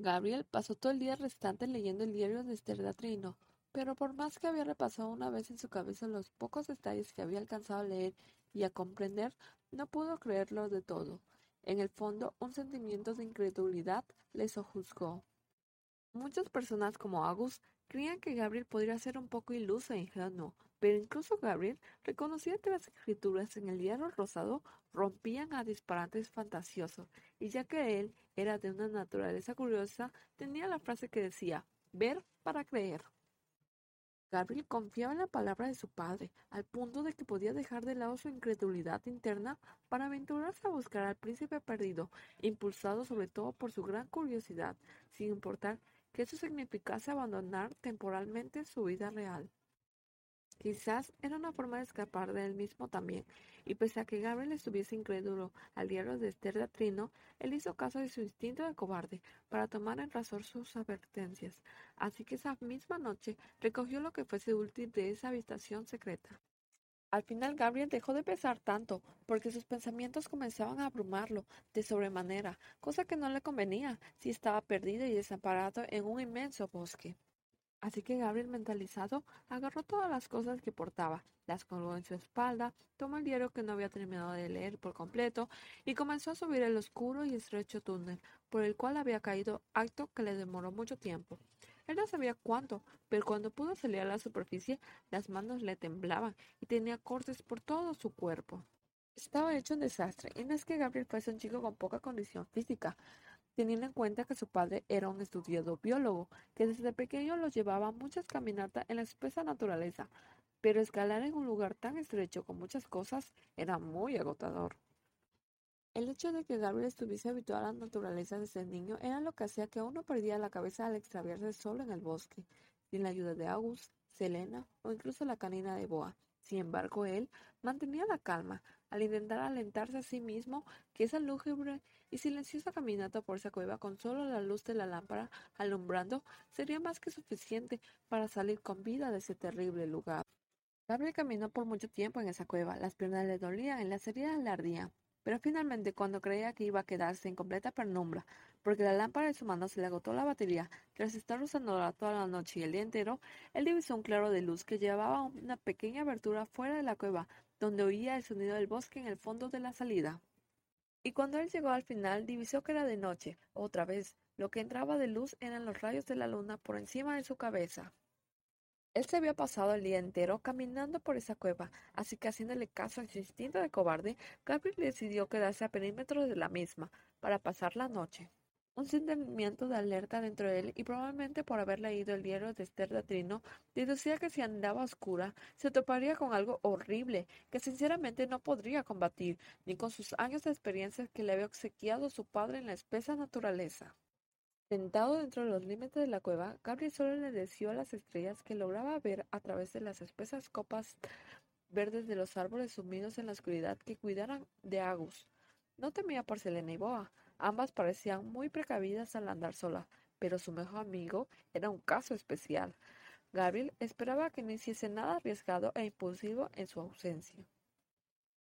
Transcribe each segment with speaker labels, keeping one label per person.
Speaker 1: Gabriel pasó todo el día restante leyendo el diario de Esther Trino, pero por más que había repasado una vez en su cabeza los pocos detalles que había alcanzado a leer y a comprender, no pudo creerlo de todo. En el fondo, un sentimiento de incredulidad le sojuzgó. Muchas personas como Agus creían que Gabriel podría ser un poco iluso e ingenuo, pero incluso Gabriel reconocía que las escrituras en el diario rosado rompían a disparates fantasiosos, y ya que él era de una naturaleza curiosa, tenía la frase que decía ver para creer. Gabriel confiaba en la palabra de su padre, al punto de que podía dejar de lado su incredulidad interna para aventurarse a buscar al príncipe perdido, impulsado sobre todo por su gran curiosidad, sin importar que eso significase abandonar temporalmente su vida real. Quizás era una forma de escapar de él mismo también, y pese a que Gabriel estuviese incrédulo al diario de Esther de Trino, él hizo caso de su instinto de cobarde para tomar en razón sus advertencias, así que esa misma noche recogió lo que fuese útil de esa habitación secreta. Al final Gabriel dejó de pesar tanto, porque sus pensamientos comenzaban a abrumarlo de sobremanera, cosa que no le convenía si estaba perdido y desamparado en un inmenso bosque. Así que Gabriel, mentalizado, agarró todas las cosas que portaba, las colgó en su espalda, tomó el diario que no había terminado de leer por completo y comenzó a subir el oscuro y estrecho túnel por el cual había caído, acto que le demoró mucho tiempo. Él no sabía cuánto, pero cuando pudo salir a la superficie, las manos le temblaban y tenía cortes por todo su cuerpo. Estaba hecho un desastre, y no es que Gabriel fuese un chico con poca condición física, teniendo en cuenta que su padre era un estudiado biólogo, que desde pequeño lo llevaba muchas caminatas en la espesa naturaleza, pero escalar en un lugar tan estrecho con muchas cosas era muy agotador. El hecho de que Gabriel estuviese habituado a la naturaleza desde niño era lo que hacía que uno perdiera la cabeza al extraviarse solo en el bosque, sin la ayuda de August, Selena o incluso la canina de Boa. Sin embargo, él mantenía la calma al intentar alentarse a sí mismo que esa lúgubre y silenciosa caminata por esa cueva con solo la luz de la lámpara alumbrando sería más que suficiente para salir con vida de ese terrible lugar. Gabriel caminó por mucho tiempo en esa cueva, las piernas le dolían y las heridas le ardían. Pero finalmente, cuando creía que iba a quedarse en completa penumbra, porque la lámpara de su mano se le agotó la batería, tras estar usándola toda la noche y el día entero, él divisó un claro de luz que llevaba una pequeña abertura fuera de la cueva, donde oía el sonido del bosque en el fondo de la salida. Y cuando él llegó al final, divisó que era de noche, otra vez. Lo que entraba de luz eran los rayos de la luna por encima de su cabeza. Él se había pasado el día entero caminando por esa cueva, así que haciéndole caso a su instinto de cobarde, Gabriel decidió quedarse a perímetro de la misma para pasar la noche. Un sentimiento de alerta dentro de él, y probablemente por haber leído el diario de Esther de Trino, deducía que si andaba oscura, se toparía con algo horrible que sinceramente no podría combatir, ni con sus años de experiencia que le había obsequiado su padre en la espesa naturaleza. Sentado dentro de los límites de la cueva, Gabriel solo le deseó a las estrellas que lograba ver a través de las espesas copas verdes de los árboles sumidos en la oscuridad que cuidaran de Agus. No temía por Selena y Boa. Ambas parecían muy precavidas al andar sola, pero su mejor amigo era un caso especial. Gabriel esperaba que no hiciese nada arriesgado e impulsivo en su ausencia.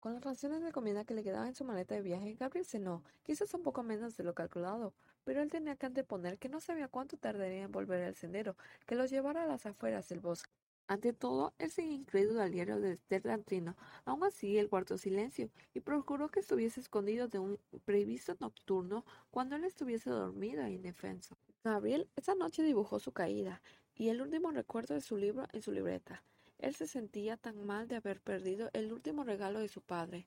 Speaker 1: Con las raciones de comida que le quedaban en su maleta de viaje, Gabriel cenó, quizás un poco menos de lo calculado, pero él tenía que anteponer que no sabía cuánto tardaría en volver al sendero, que lo llevara a las afueras del bosque. Ante todo, él seguía incrédulo al diario de Esther Dantrino. Aún así, él guardó silencio y procuró que estuviese escondido de un previsto nocturno cuando él estuviese dormido e indefenso. Gabriel esa noche dibujó su caída y el último recuerdo de su libro en su libreta. Él se sentía tan mal de haber perdido el último regalo de su padre.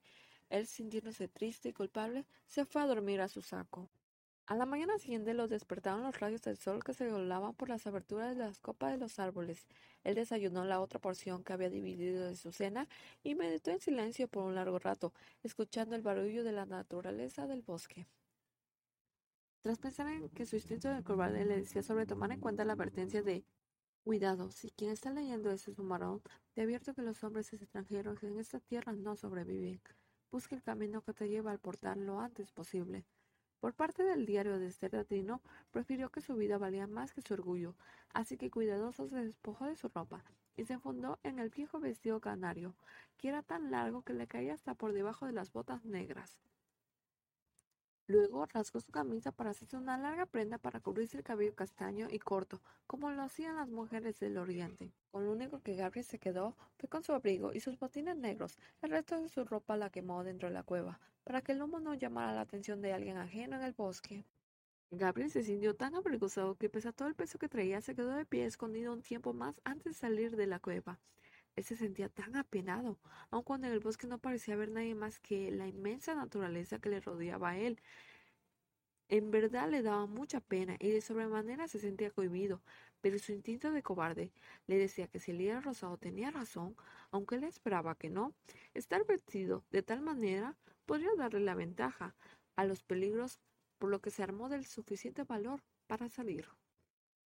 Speaker 1: Él, sintiéndose triste y culpable, se fue a dormir a su saco. A la mañana siguiente lo despertaron los rayos del sol que se volaban por las aberturas de las copas de los árboles. Él desayunó la otra porción que había dividido de su cena y meditó en silencio por un largo rato, escuchando el barullo de la naturaleza del bosque. Tras pensar en que su instinto de cobarde le decía sobre tomar en cuenta la advertencia de Cuidado, si quien está leyendo ese sumarón, te advierto que los hombres extranjeros en esta tierra no sobreviven. Busca el camino que te lleva al portal lo antes posible. Por parte del diario de Esther prefirió que su vida valía más que su orgullo, así que cuidadoso se despojó de su ropa y se fundó en el viejo vestido canario, que era tan largo que le caía hasta por debajo de las botas negras. Luego rasgó su camisa para hacerse una larga prenda para cubrirse el cabello castaño y corto, como lo hacían las mujeres del oriente. Con lo único que Gabriel se quedó fue con su abrigo y sus botines negros. El resto de su ropa la quemó dentro de la cueva, para que el humo no llamara la atención de alguien ajeno en el bosque. Gabriel se sintió tan avergonzado que pese a todo el peso que traía, se quedó de pie escondido un tiempo más antes de salir de la cueva. Él se sentía tan apenado, aun cuando en el bosque no parecía haber nadie más que la inmensa naturaleza que le rodeaba a él. En verdad le daba mucha pena y de sobremanera se sentía cohibido, pero su instinto de cobarde le decía que si el líder rosado tenía razón, aunque él esperaba que no, estar vestido de tal manera podría darle la ventaja a los peligros, por lo que se armó del suficiente valor para salir.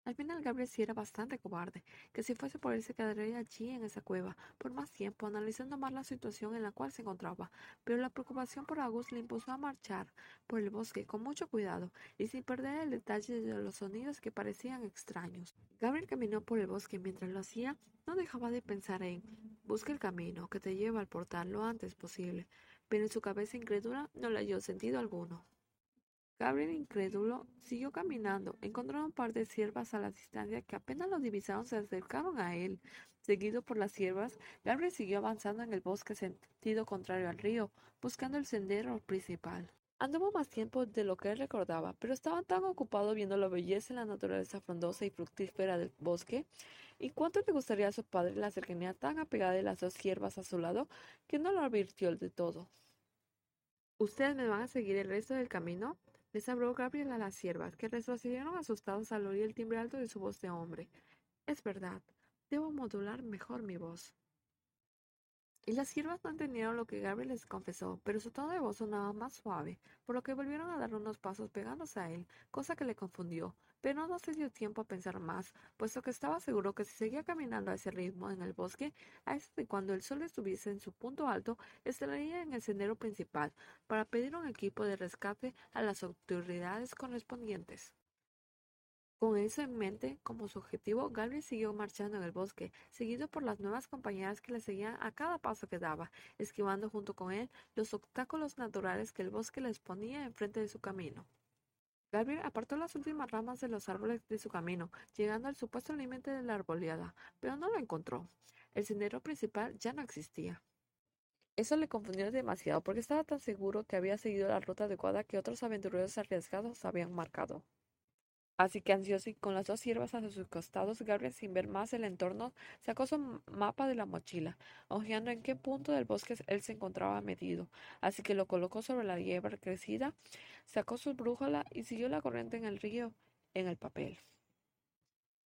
Speaker 1: Al final Gabriel sí era bastante cobarde, que si fuese por él se quedaría allí en esa cueva por más tiempo, analizando más la situación en la cual se encontraba, pero la preocupación por Agus le impuso a marchar por el bosque con mucho cuidado y sin perder el detalle de los sonidos que parecían extraños. Gabriel caminó por el bosque mientras lo hacía, no dejaba de pensar en busca el camino que te lleva al portal lo antes posible, pero en su cabeza incrédula no le halló sentido alguno. Gabriel, incrédulo, siguió caminando. Encontró un par de ciervas a la distancia que apenas lo divisaron se acercaron a él. Seguido por las ciervas, Gabriel siguió avanzando en el bosque sentido contrario al río, buscando el sendero principal. Anduvo más tiempo de lo que él recordaba, pero estaba tan ocupado viendo la belleza en la naturaleza frondosa y fructífera del bosque, y cuánto le gustaría a su padre la cercanía tan apegada de las dos ciervas a su lado, que no lo advirtió de todo. ¿Ustedes me van a seguir el resto del camino? Les habló Gabriel a las siervas, que retrocedieron asustados al oír el timbre alto de su voz de hombre. Es verdad, debo modular mejor mi voz. Y las siervas no entendieron lo que Gabriel les confesó, pero su tono de voz sonaba más suave, por lo que volvieron a dar unos pasos pegándose a él, cosa que le confundió, pero no se dio tiempo a pensar más, puesto que estaba seguro que si seguía caminando a ese ritmo en el bosque, a eso de cuando el sol estuviese en su punto alto, estaría en el sendero principal, para pedir un equipo de rescate a las autoridades correspondientes. Con eso en mente como su objetivo, Gabriel siguió marchando en el bosque, seguido por las nuevas compañeras que le seguían a cada paso que daba, esquivando junto con él los obstáculos naturales que el bosque les ponía enfrente de su camino. Gabriel apartó las últimas ramas de los árboles de su camino, llegando al supuesto límite de la arboleada, pero no lo encontró. El sendero principal ya no existía. Eso le confundió demasiado porque estaba tan seguro que había seguido la ruta adecuada que otros aventureros arriesgados habían marcado. Así que ansioso y con las dos siervas a sus costados, Gabriel, sin ver más el entorno, sacó su mapa de la mochila, ojeando en qué punto del bosque él se encontraba metido. Así que lo colocó sobre la hierba crecida, sacó su brújula y siguió la corriente en el río en el papel.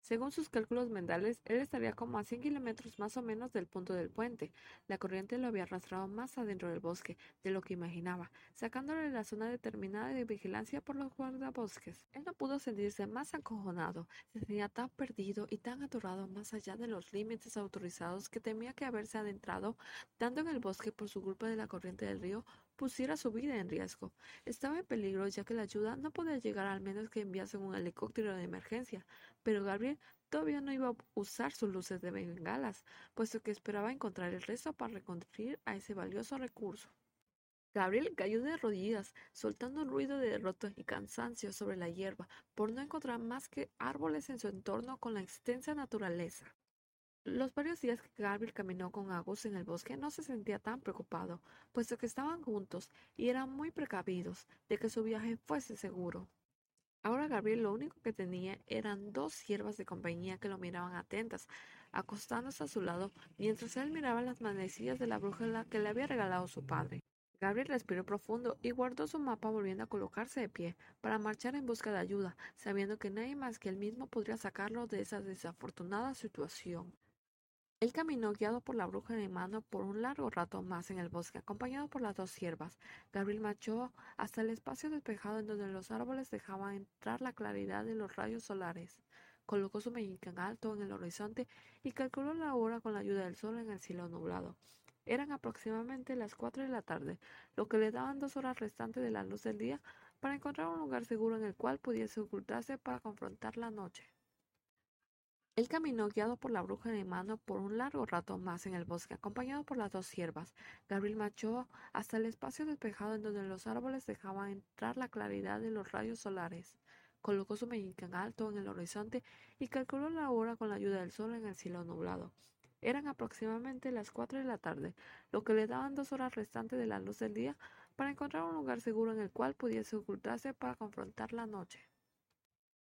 Speaker 1: Según sus cálculos mentales, él estaría como a 100 kilómetros más o menos del punto del puente. La corriente lo había arrastrado más adentro del bosque de lo que imaginaba, sacándole de la zona determinada de vigilancia por los guardabosques. Él no pudo sentirse más acojonado, se sentía tan perdido y tan atorado más allá de los límites autorizados que temía que haberse adentrado tanto en el bosque por su culpa de la corriente del río pusiera su vida en riesgo. Estaba en peligro ya que la ayuda no podía llegar al menos que enviasen un helicóptero de emergencia, pero Gabriel todavía no iba a usar sus luces de bengalas, puesto que esperaba encontrar el resto para reconstruir a ese valioso recurso. Gabriel cayó de rodillas, soltando un ruido de derrota y cansancio sobre la hierba, por no encontrar más que árboles en su entorno con la extensa naturaleza. Los varios días que Gabriel caminó con Agus en el bosque no se sentía tan preocupado, puesto que estaban juntos y eran muy precavidos de que su viaje fuese seguro. Ahora Gabriel lo único que tenía eran dos siervas de compañía que lo miraban atentas, acostándose a su lado mientras él miraba las manecillas de la brújula que le había regalado su padre. Gabriel respiró profundo y guardó su mapa volviendo a colocarse de pie para marchar en busca de ayuda, sabiendo que nadie más que él mismo podría sacarlo de esa desafortunada situación. Él caminó guiado por la bruja de mano por un largo rato más en el bosque, acompañado por las dos siervas. Gabriel marchó hasta el espacio despejado en donde los árboles dejaban entrar la claridad de los rayos solares. Colocó su en alto en el horizonte y calculó la hora con la ayuda del sol en el cielo nublado. Eran aproximadamente las cuatro de la tarde, lo que le daban dos horas restantes de la luz del día para encontrar un lugar seguro en el cual pudiese ocultarse para confrontar la noche. Él caminó guiado por la bruja de mano por un largo rato más en el bosque, acompañado por las dos siervas. Gabriel marchó hasta el espacio despejado en donde los árboles dejaban entrar la claridad de los rayos solares. Colocó su en alto en el horizonte y calculó la hora con la ayuda del sol en el cielo nublado. Eran aproximadamente las cuatro de la tarde, lo que le daban dos horas restantes de la luz del día para encontrar un lugar seguro en el cual pudiese ocultarse para confrontar la noche.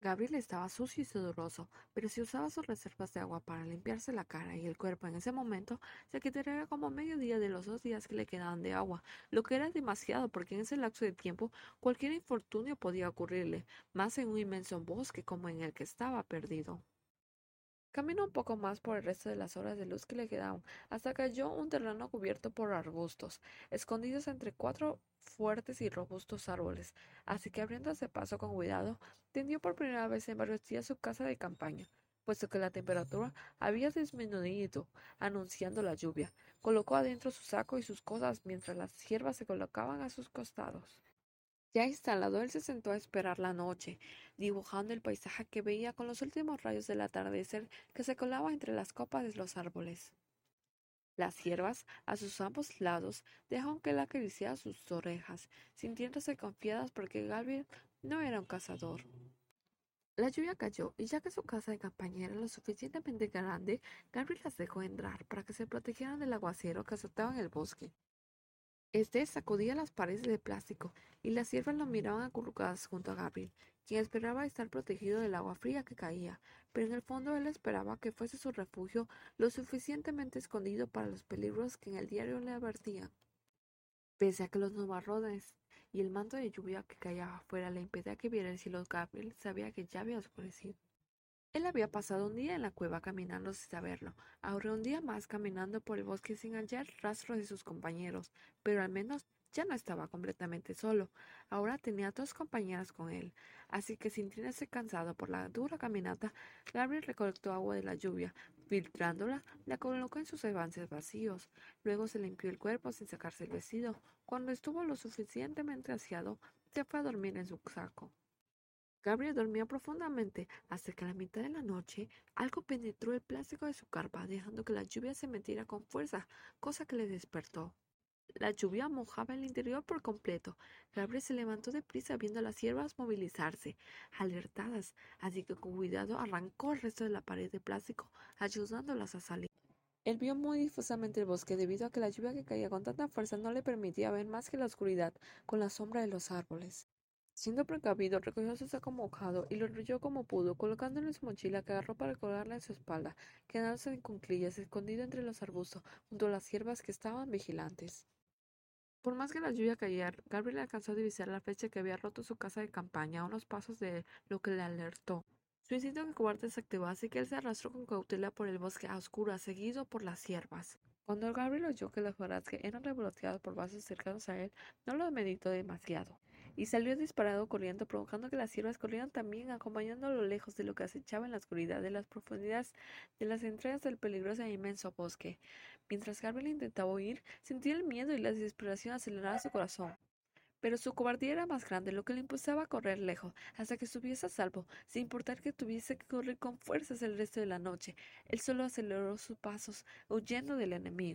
Speaker 1: Gabriel estaba sucio y sudoroso, pero si usaba sus reservas de agua para limpiarse la cara y el cuerpo en ese momento, se quitaría como medio día de los dos días que le quedaban de agua, lo que era demasiado porque en ese lapso de tiempo cualquier infortunio podía ocurrirle, más en un inmenso bosque como en el que estaba perdido. Caminó un poco más por el resto de las horas de luz que le quedaban, hasta halló un terreno cubierto por arbustos, escondidos entre cuatro fuertes y robustos árboles, así que abriéndose paso con cuidado, tendió por primera vez en varios días su casa de campaña, puesto que la temperatura había disminuido, anunciando la lluvia. Colocó adentro su saco y sus cosas mientras las hierbas se colocaban a sus costados. Ya instalado, él se sentó a esperar la noche, dibujando el paisaje que veía con los últimos rayos del atardecer que se colaba entre las copas de los árboles. Las hierbas, a sus ambos lados, dejaron que él acariciara sus orejas, sintiéndose confiadas porque Gabriel no era un cazador. La lluvia cayó y ya que su casa de campaña era lo suficientemente grande, Gabriel las dejó entrar para que se protegieran del aguacero que azotaba en el bosque. Este sacudía las paredes de plástico y las hierbas lo miraban acurrucadas junto a Gabriel, quien esperaba estar protegido del agua fría que caía, pero en el fondo él esperaba que fuese su refugio lo suficientemente escondido para los peligros que en el diario le advertían. Pese a que los nubarrones y el manto de lluvia que caía afuera le impedía que viera el cielo, Gabriel sabía que ya había oscurecido. Él había pasado un día en la cueva caminando sin saberlo, ahora un día más caminando por el bosque sin hallar rastros de sus compañeros, pero al menos ya no estaba completamente solo. Ahora tenía dos compañeras con él, así que sintiéndose cansado por la dura caminata, Gabriel recolectó agua de la lluvia, filtrándola, la colocó en sus avances vacíos. Luego se limpió el cuerpo sin sacarse el vestido. Cuando estuvo lo suficientemente aseado, se fue a dormir en su saco. Gabriel dormía profundamente hasta que a la mitad de la noche algo penetró el plástico de su carpa, dejando que la lluvia se metiera con fuerza, cosa que le despertó. La lluvia mojaba el interior por completo. Gabriel se levantó deprisa viendo las hierbas movilizarse, alertadas, así que con cuidado arrancó el resto de la pared de plástico, ayudándolas a salir. Él vio muy difusamente el bosque debido a que la lluvia que caía con tanta fuerza no le permitía ver más que la oscuridad con la sombra de los árboles. Siendo precavido, recogió su saco mojado y lo enrolló como pudo, colocándolo en su mochila que agarró para colgarla en su espalda, quedándose en cunclillas, escondido entre los arbustos, junto a las hierbas que estaban vigilantes. Por más que la lluvia cayera, Gabriel alcanzó a divisar la fecha que había roto su casa de campaña a unos pasos de lo que le alertó. Su instinto de cobarde se activó, así que él se arrastró con cautela por el bosque a oscuras, seguido por las hierbas. Cuando Gabriel oyó que los que eran revoloteados por vasos cercanos a él, no lo meditó demasiado y salió disparado corriendo, provocando que las siervas corrieran también, acompañando a lo lejos de lo que acechaba en la oscuridad de las profundidades de las entrañas del peligroso e inmenso bosque. Mientras Gabriel intentaba huir, sintió el miedo y la desesperación acelerar su corazón. Pero su cobardía era más grande, lo que le impulsaba a correr lejos, hasta que estuviese a salvo, sin importar que tuviese que correr con fuerzas el resto de la noche. Él solo aceleró sus pasos, huyendo del enemigo.